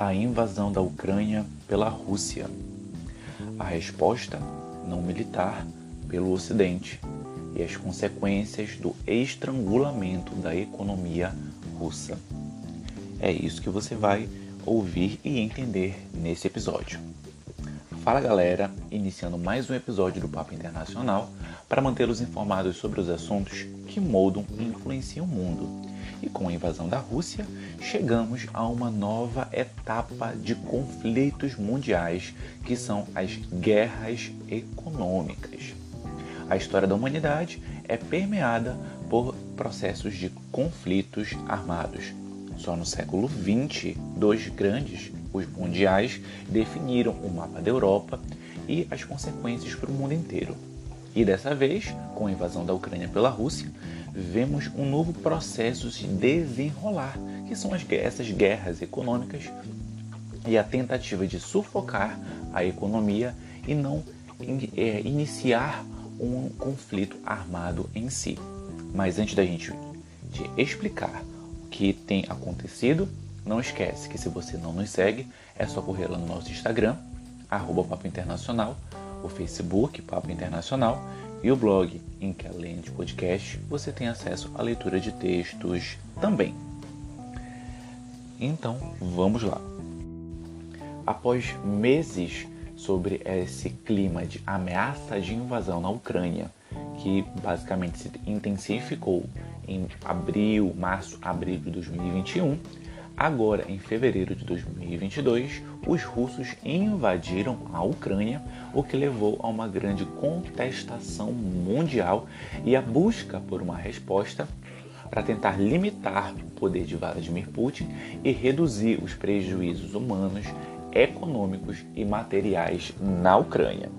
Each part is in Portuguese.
a invasão da Ucrânia pela Rússia. A resposta não militar pelo Ocidente e as consequências do estrangulamento da economia russa. É isso que você vai ouvir e entender nesse episódio. Fala galera, iniciando mais um episódio do Papo Internacional para mantê-los informados sobre os assuntos que moldam e influenciam o mundo e com a invasão da Rússia, chegamos a uma nova etapa de conflitos mundiais, que são as guerras econômicas. A história da humanidade é permeada por processos de conflitos armados. Só no século XX, dois grandes, os mundiais, definiram o mapa da Europa e as consequências para o mundo inteiro. E dessa vez, com a invasão da Ucrânia pela Rússia, vemos um novo processo se desenrolar, que são as, essas guerras econômicas e a tentativa de sufocar a economia e não é, iniciar um conflito armado em si. Mas antes da gente te explicar o que tem acontecido, não esquece que se você não nos segue, é só correr lá no nosso Instagram, arroba Papo Internacional, o Facebook Papo Internacional e o blog, em que além de podcast, você tem acesso à leitura de textos também. Então, vamos lá. Após meses sobre esse clima de ameaça de invasão na Ucrânia, que basicamente se intensificou em abril, março, abril de 2021, Agora, em fevereiro de 2022, os russos invadiram a Ucrânia, o que levou a uma grande contestação mundial e a busca por uma resposta para tentar limitar o poder de Vladimir Putin e reduzir os prejuízos humanos, econômicos e materiais na Ucrânia.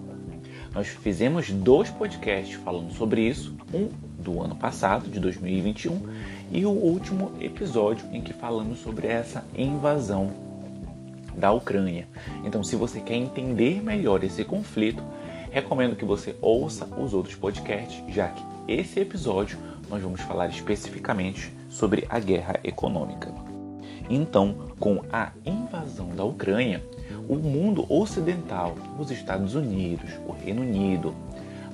Nós fizemos dois podcasts falando sobre isso, um do ano passado, de 2021, e o último episódio em que falamos sobre essa invasão da Ucrânia. Então, se você quer entender melhor esse conflito, recomendo que você ouça os outros podcasts, já que esse episódio nós vamos falar especificamente sobre a guerra econômica. Então, com a invasão da Ucrânia, o mundo ocidental, os Estados Unidos, o Reino Unido,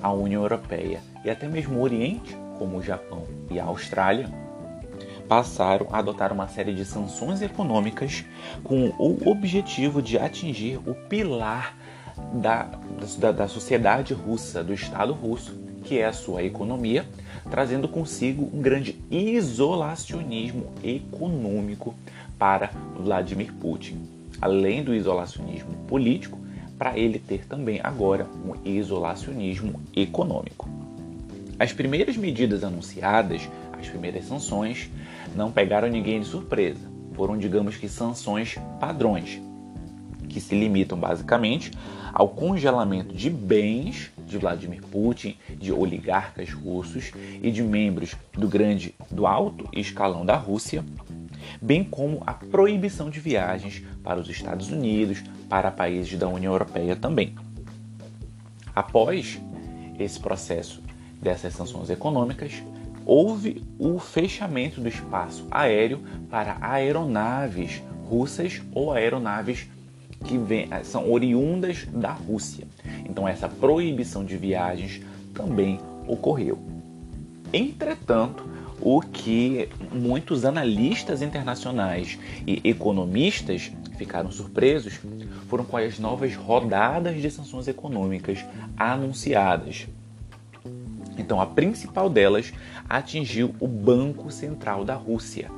a União Europeia e até mesmo o Oriente, como o Japão e a Austrália, passaram a adotar uma série de sanções econômicas com o objetivo de atingir o pilar da, da, da sociedade russa, do Estado russo, que é a sua economia, trazendo consigo um grande isolacionismo econômico para Vladimir Putin. Além do isolacionismo político, para ele ter também agora um isolacionismo econômico. As primeiras medidas anunciadas, as primeiras sanções, não pegaram ninguém de surpresa. Foram, digamos que, sanções padrões, que se limitam basicamente ao congelamento de bens de Vladimir Putin, de oligarcas russos e de membros do grande, do alto escalão da Rússia, bem como a proibição de viagens para os Estados Unidos, para países da União Europeia também. Após esse processo dessas sanções econômicas, houve o fechamento do espaço aéreo para aeronaves russas ou aeronaves que vem, são oriundas da Rússia. Então essa proibição de viagens também ocorreu. Entretanto, o que muitos analistas internacionais e economistas ficaram surpresos foram com as novas rodadas de sanções econômicas anunciadas. Então, a principal delas atingiu o Banco Central da Rússia,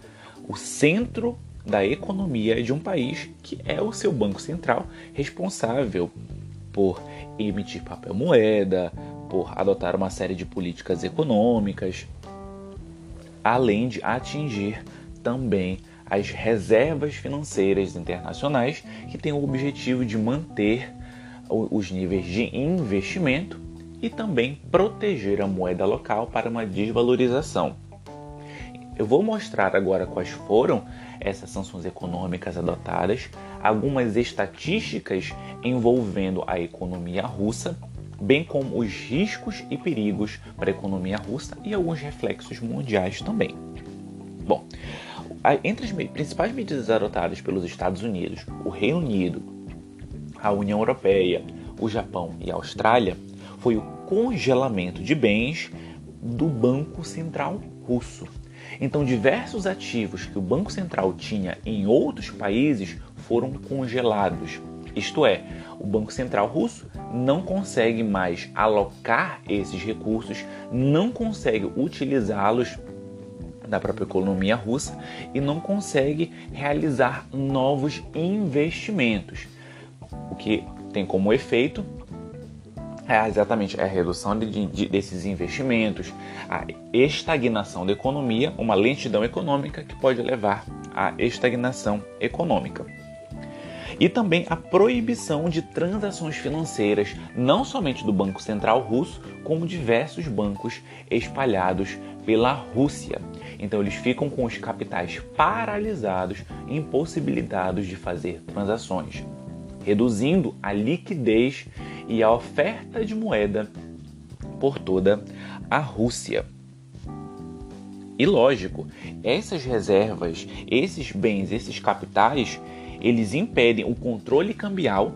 o centro da economia de um país que é o seu banco central responsável por emitir papel moeda, por adotar uma série de políticas econômicas, além de atingir também as reservas financeiras internacionais, que têm o objetivo de manter os níveis de investimento e também proteger a moeda local para uma desvalorização. Eu vou mostrar agora quais foram essas sanções econômicas adotadas, algumas estatísticas envolvendo a economia russa bem como os riscos e perigos para a economia russa e alguns reflexos mundiais também. Bom, entre as principais medidas adotadas pelos Estados Unidos, o Reino Unido, a União Europeia, o Japão e a Austrália, foi o congelamento de bens do Banco Central Russo. Então, diversos ativos que o Banco Central tinha em outros países foram congelados. Isto é, o Banco Central russo não consegue mais alocar esses recursos, não consegue utilizá-los da própria economia russa e não consegue realizar novos investimentos, o que tem como efeito é exatamente a redução de, de, desses investimentos, a estagnação da economia, uma lentidão econômica que pode levar à estagnação econômica. E também a proibição de transações financeiras, não somente do Banco Central Russo, como diversos bancos espalhados pela Rússia. Então eles ficam com os capitais paralisados, impossibilitados de fazer transações, reduzindo a liquidez e a oferta de moeda por toda a Rússia. E lógico, essas reservas, esses bens, esses capitais, eles impedem o controle cambial,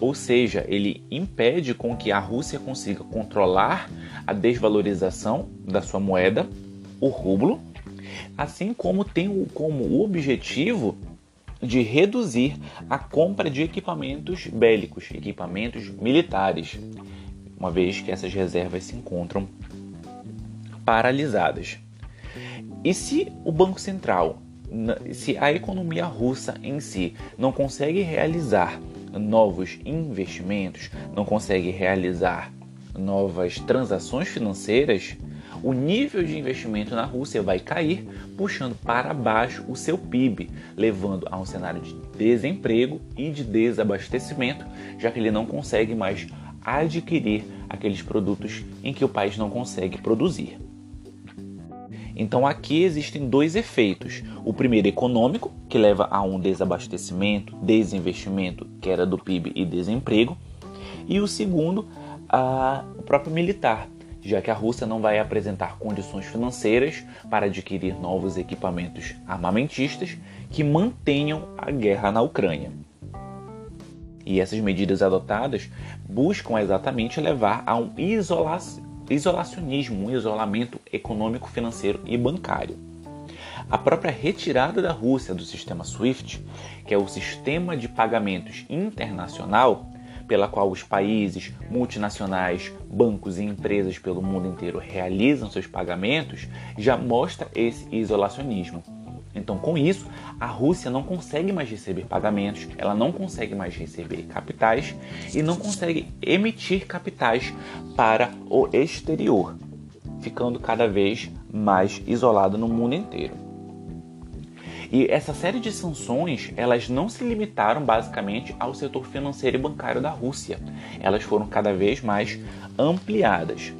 ou seja, ele impede com que a Rússia consiga controlar a desvalorização da sua moeda, o rublo, assim como tem como objetivo de reduzir a compra de equipamentos bélicos, equipamentos militares, uma vez que essas reservas se encontram paralisadas. E se o Banco Central, se a economia russa em si não consegue realizar novos investimentos, não consegue realizar novas transações financeiras, o nível de investimento na Rússia vai cair, puxando para baixo o seu PIB, levando a um cenário de desemprego e de desabastecimento, já que ele não consegue mais adquirir aqueles produtos em que o país não consegue produzir. Então aqui existem dois efeitos. O primeiro econômico, que leva a um desabastecimento, desinvestimento, queda do PIB e desemprego. E o segundo, a, o próprio militar, já que a Rússia não vai apresentar condições financeiras para adquirir novos equipamentos armamentistas que mantenham a guerra na Ucrânia. E essas medidas adotadas buscam exatamente levar a um isola isolacionismo, um isolamento econômico, financeiro e bancário. A própria retirada da Rússia do sistema SWIFT, que é o sistema de pagamentos internacional, pela qual os países, multinacionais, bancos e empresas pelo mundo inteiro realizam seus pagamentos, já mostra esse isolacionismo. Então, com isso, a Rússia não consegue mais receber pagamentos, ela não consegue mais receber capitais e não consegue emitir capitais para o exterior, ficando cada vez mais isolada no mundo inteiro. E essa série de sanções, elas não se limitaram basicamente ao setor financeiro e bancário da Rússia. Elas foram cada vez mais ampliadas.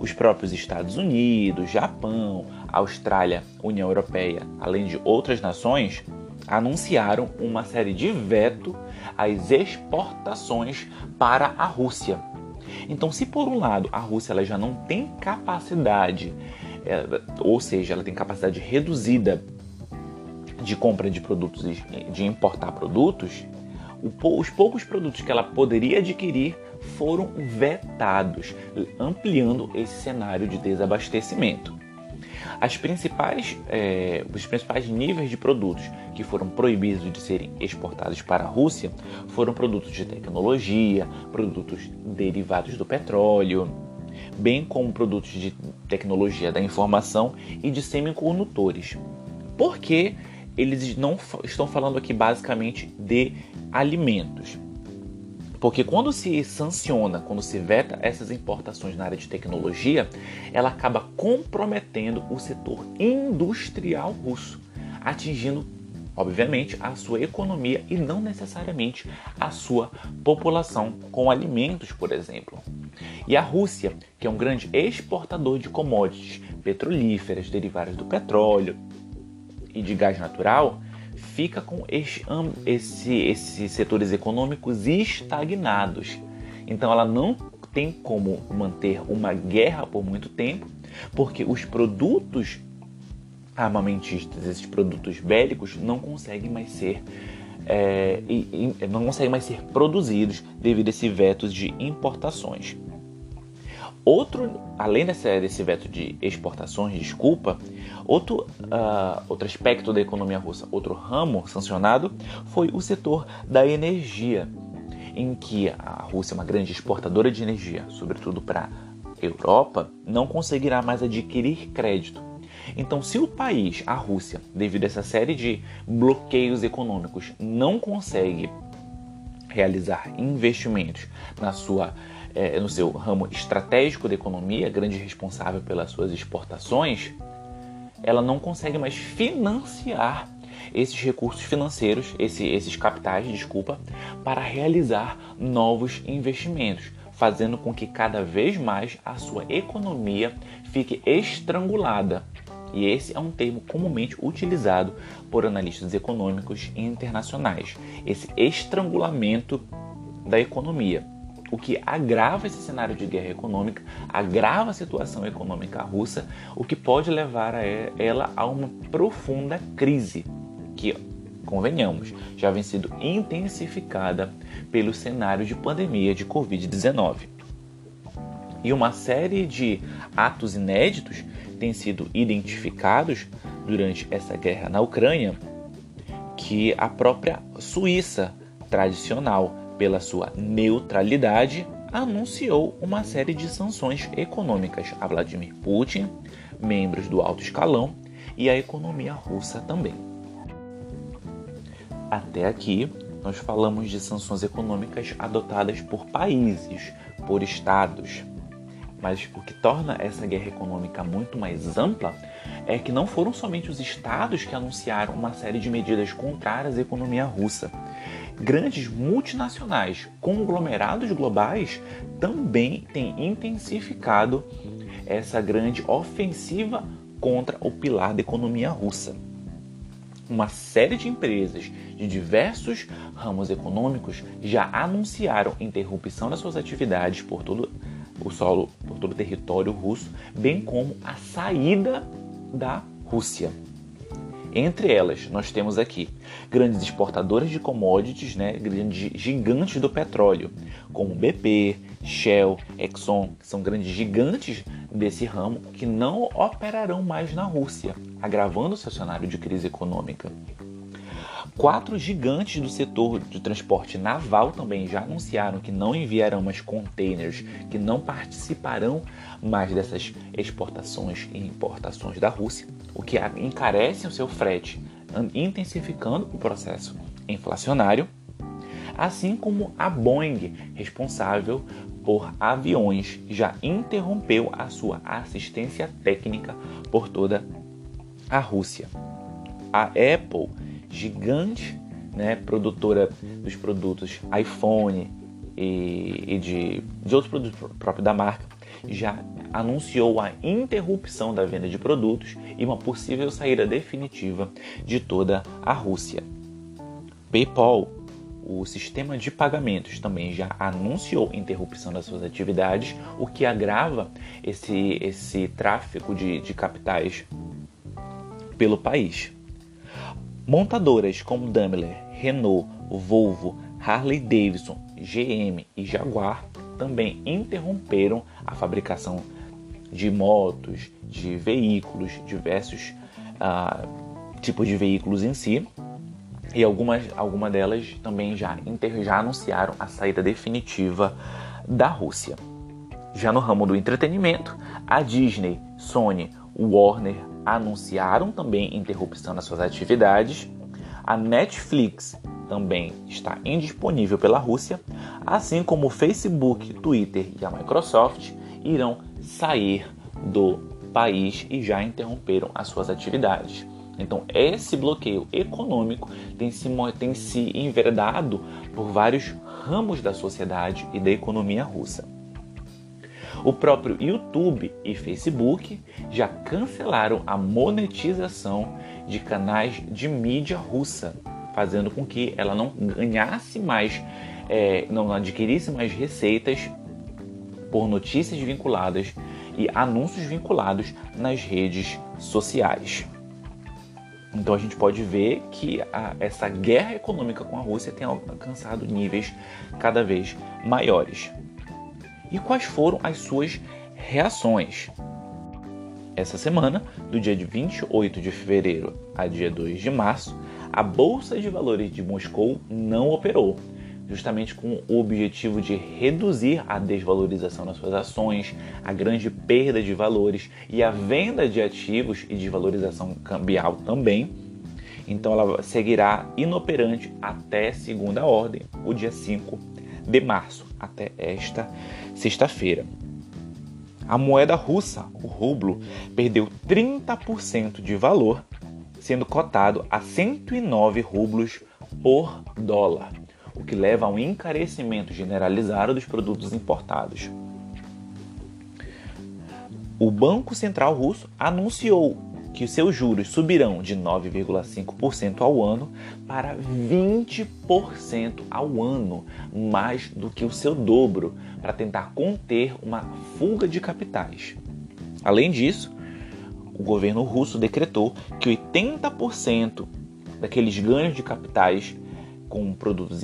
Os próprios Estados Unidos, Japão, Austrália, União Europeia, além de outras nações, anunciaram uma série de veto às exportações para a Rússia. Então, se por um lado a Rússia ela já não tem capacidade, é, ou seja, ela tem capacidade reduzida de compra de produtos, de importar produtos, os poucos produtos que ela poderia adquirir foram vetados, ampliando esse cenário de desabastecimento. As principais, é, os principais níveis de produtos que foram proibidos de serem exportados para a Rússia foram produtos de tecnologia, produtos derivados do petróleo, bem como produtos de tecnologia da informação e de semicondutores. Por que eles não estão falando aqui basicamente de alimentos. Porque quando se sanciona, quando se veta essas importações na área de tecnologia, ela acaba comprometendo o setor industrial russo, atingindo, obviamente, a sua economia e não necessariamente a sua população, com alimentos, por exemplo. E a Rússia, que é um grande exportador de commodities petrolíferas derivadas do petróleo, e de gás natural fica com esse, esse, esses setores econômicos estagnados. Então ela não tem como manter uma guerra por muito tempo, porque os produtos armamentistas, esses produtos bélicos não conseguem mais ser é, e, e, não conseguem mais ser produzidos devido a esse veto de importações. Outro, além desse, desse veto de exportações, desculpa, outro, uh, outro aspecto da economia russa, outro ramo sancionado, foi o setor da energia, em que a Rússia, uma grande exportadora de energia, sobretudo para a Europa, não conseguirá mais adquirir crédito. Então, se o país, a Rússia, devido a essa série de bloqueios econômicos, não consegue realizar investimentos na sua é, no seu ramo estratégico da economia, grande responsável pelas suas exportações, ela não consegue mais financiar esses recursos financeiros, esse, esses capitais, desculpa, para realizar novos investimentos, fazendo com que cada vez mais a sua economia fique estrangulada. E esse é um termo comumente utilizado por analistas econômicos internacionais. Esse estrangulamento da economia o que agrava esse cenário de guerra econômica, agrava a situação econômica russa, o que pode levar a ela a uma profunda crise, que, convenhamos, já vem sido intensificada pelo cenário de pandemia de Covid-19. E uma série de atos inéditos têm sido identificados durante essa guerra na Ucrânia, que a própria Suíça tradicional pela sua neutralidade, anunciou uma série de sanções econômicas a Vladimir Putin, membros do alto escalão e a economia russa também. Até aqui, nós falamos de sanções econômicas adotadas por países, por estados. Mas o que torna essa guerra econômica muito mais ampla é que não foram somente os estados que anunciaram uma série de medidas contrárias à economia russa grandes multinacionais, conglomerados globais, também têm intensificado essa grande ofensiva contra o pilar da economia russa. Uma série de empresas de diversos ramos econômicos já anunciaram interrupção das suas atividades por todo o solo, por todo o território russo, bem como a saída da Rússia. Entre elas, nós temos aqui grandes exportadoras de commodities, né, grandes gigantes do petróleo, como BP, Shell, Exxon, que são grandes gigantes desse ramo que não operarão mais na Rússia, agravando o seu cenário de crise econômica. Quatro gigantes do setor de transporte naval também já anunciaram que não enviarão mais containers, que não participarão mais dessas exportações e importações da Rússia, o que encarece o seu frete, intensificando o processo inflacionário, assim como a Boeing, responsável por aviões, já interrompeu a sua assistência técnica por toda a Rússia. A Apple gigante, né, produtora dos produtos iPhone e, e de, de outros produtos próprios da marca, já anunciou a interrupção da venda de produtos e uma possível saída definitiva de toda a Rússia. PayPal, o sistema de pagamentos, também já anunciou interrupção das suas atividades, o que agrava esse, esse tráfego de, de capitais pelo país. Montadoras como Daimler, Renault, Volvo, Harley Davidson, GM e Jaguar também interromperam a fabricação de motos, de veículos, diversos uh, tipos de veículos em si. E algumas, algumas delas também já, já anunciaram a saída definitiva da Rússia. Já no ramo do entretenimento, a Disney, Sony, Warner, anunciaram também interrupção das suas atividades. A Netflix também está indisponível pela Rússia, assim como o Facebook, Twitter e a Microsoft irão sair do país e já interromperam as suas atividades. Então, esse bloqueio econômico tem se, tem se enveredado por vários ramos da sociedade e da economia russa. O próprio YouTube e Facebook já cancelaram a monetização de canais de mídia russa, fazendo com que ela não ganhasse mais, é, não adquirisse mais receitas por notícias vinculadas e anúncios vinculados nas redes sociais. Então a gente pode ver que a, essa guerra econômica com a Rússia tem alcançado níveis cada vez maiores. E quais foram as suas reações? Essa semana, do dia 28 de fevereiro a dia 2 de março, a Bolsa de Valores de Moscou não operou, justamente com o objetivo de reduzir a desvalorização das suas ações, a grande perda de valores e a venda de ativos e desvalorização cambial também. Então ela seguirá inoperante até segunda ordem, o dia 5 de março, até esta sexta-feira. A moeda russa, o rublo, perdeu 30% de valor, sendo cotado a 109 rublos por dólar o que leva a um encarecimento generalizado dos produtos importados. O Banco Central Russo anunciou que os seus juros subirão de 9,5% ao ano para 20% ao ano, mais do que o seu dobro, para tentar conter uma fuga de capitais. Além disso, o governo russo decretou que 80% daqueles ganhos de capitais com produtos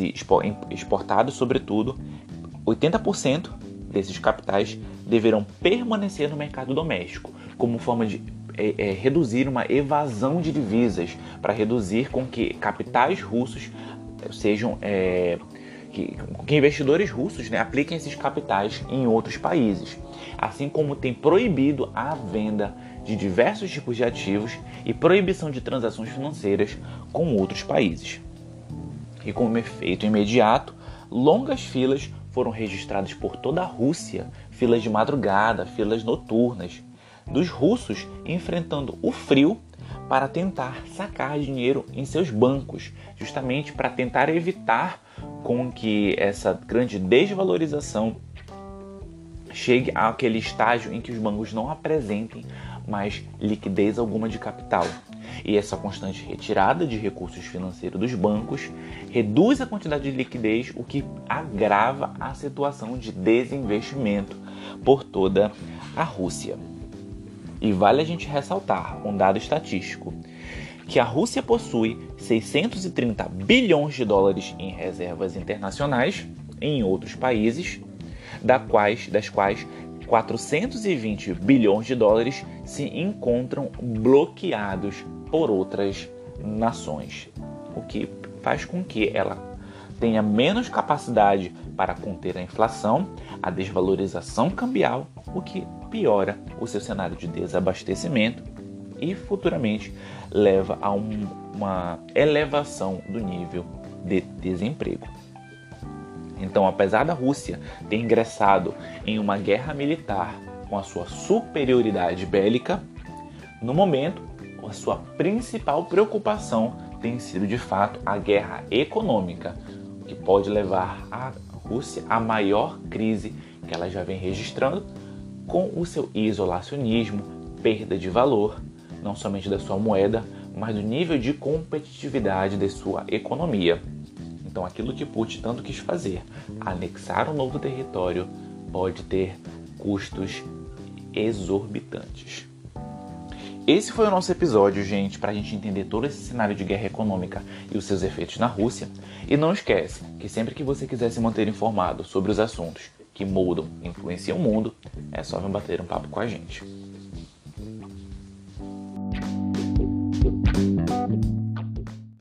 exportados, sobretudo, 80% desses capitais deverão permanecer no mercado doméstico, como forma de é, é, reduzir uma evasão de divisas, para reduzir com que capitais russos sejam. É, que, que, investidores russos né, apliquem esses capitais em outros países, assim como tem proibido a venda de diversos tipos de ativos e proibição de transações financeiras com outros países e, como efeito imediato, longas filas foram registradas por toda a Rússia filas de madrugada, filas noturnas dos russos enfrentando o frio para tentar sacar dinheiro em seus bancos, justamente para tentar evitar com que essa grande desvalorização chegue àquele estágio em que os bancos não apresentem mais liquidez alguma de capital. E essa constante retirada de recursos financeiros dos bancos reduz a quantidade de liquidez, o que agrava a situação de desinvestimento por toda a Rússia. E vale a gente ressaltar um dado estatístico que a Rússia possui 630 bilhões de dólares em reservas internacionais em outros países, da quais, das quais 420 bilhões de dólares se encontram bloqueados por outras nações, o que faz com que ela tenha menos capacidade para conter a inflação, a desvalorização cambial, o que piora o seu cenário de desabastecimento e futuramente leva a um, uma elevação do nível de desemprego. Então, apesar da Rússia ter ingressado em uma guerra militar com a sua superioridade bélica, no momento, a sua principal preocupação tem sido de fato a guerra econômica, que pode levar a Rússia à maior crise que ela já vem registrando, com o seu isolacionismo, perda de valor, não somente da sua moeda, mas do nível de competitividade de sua economia. Então, aquilo que Putin tanto quis fazer, anexar um novo território, pode ter custos exorbitantes. Esse foi o nosso episódio, gente, para a gente entender todo esse cenário de guerra econômica e os seus efeitos na Rússia. E não esquece que sempre que você quiser se manter informado sobre os assuntos que mudam e influenciam o mundo, é só vir bater um papo com a gente.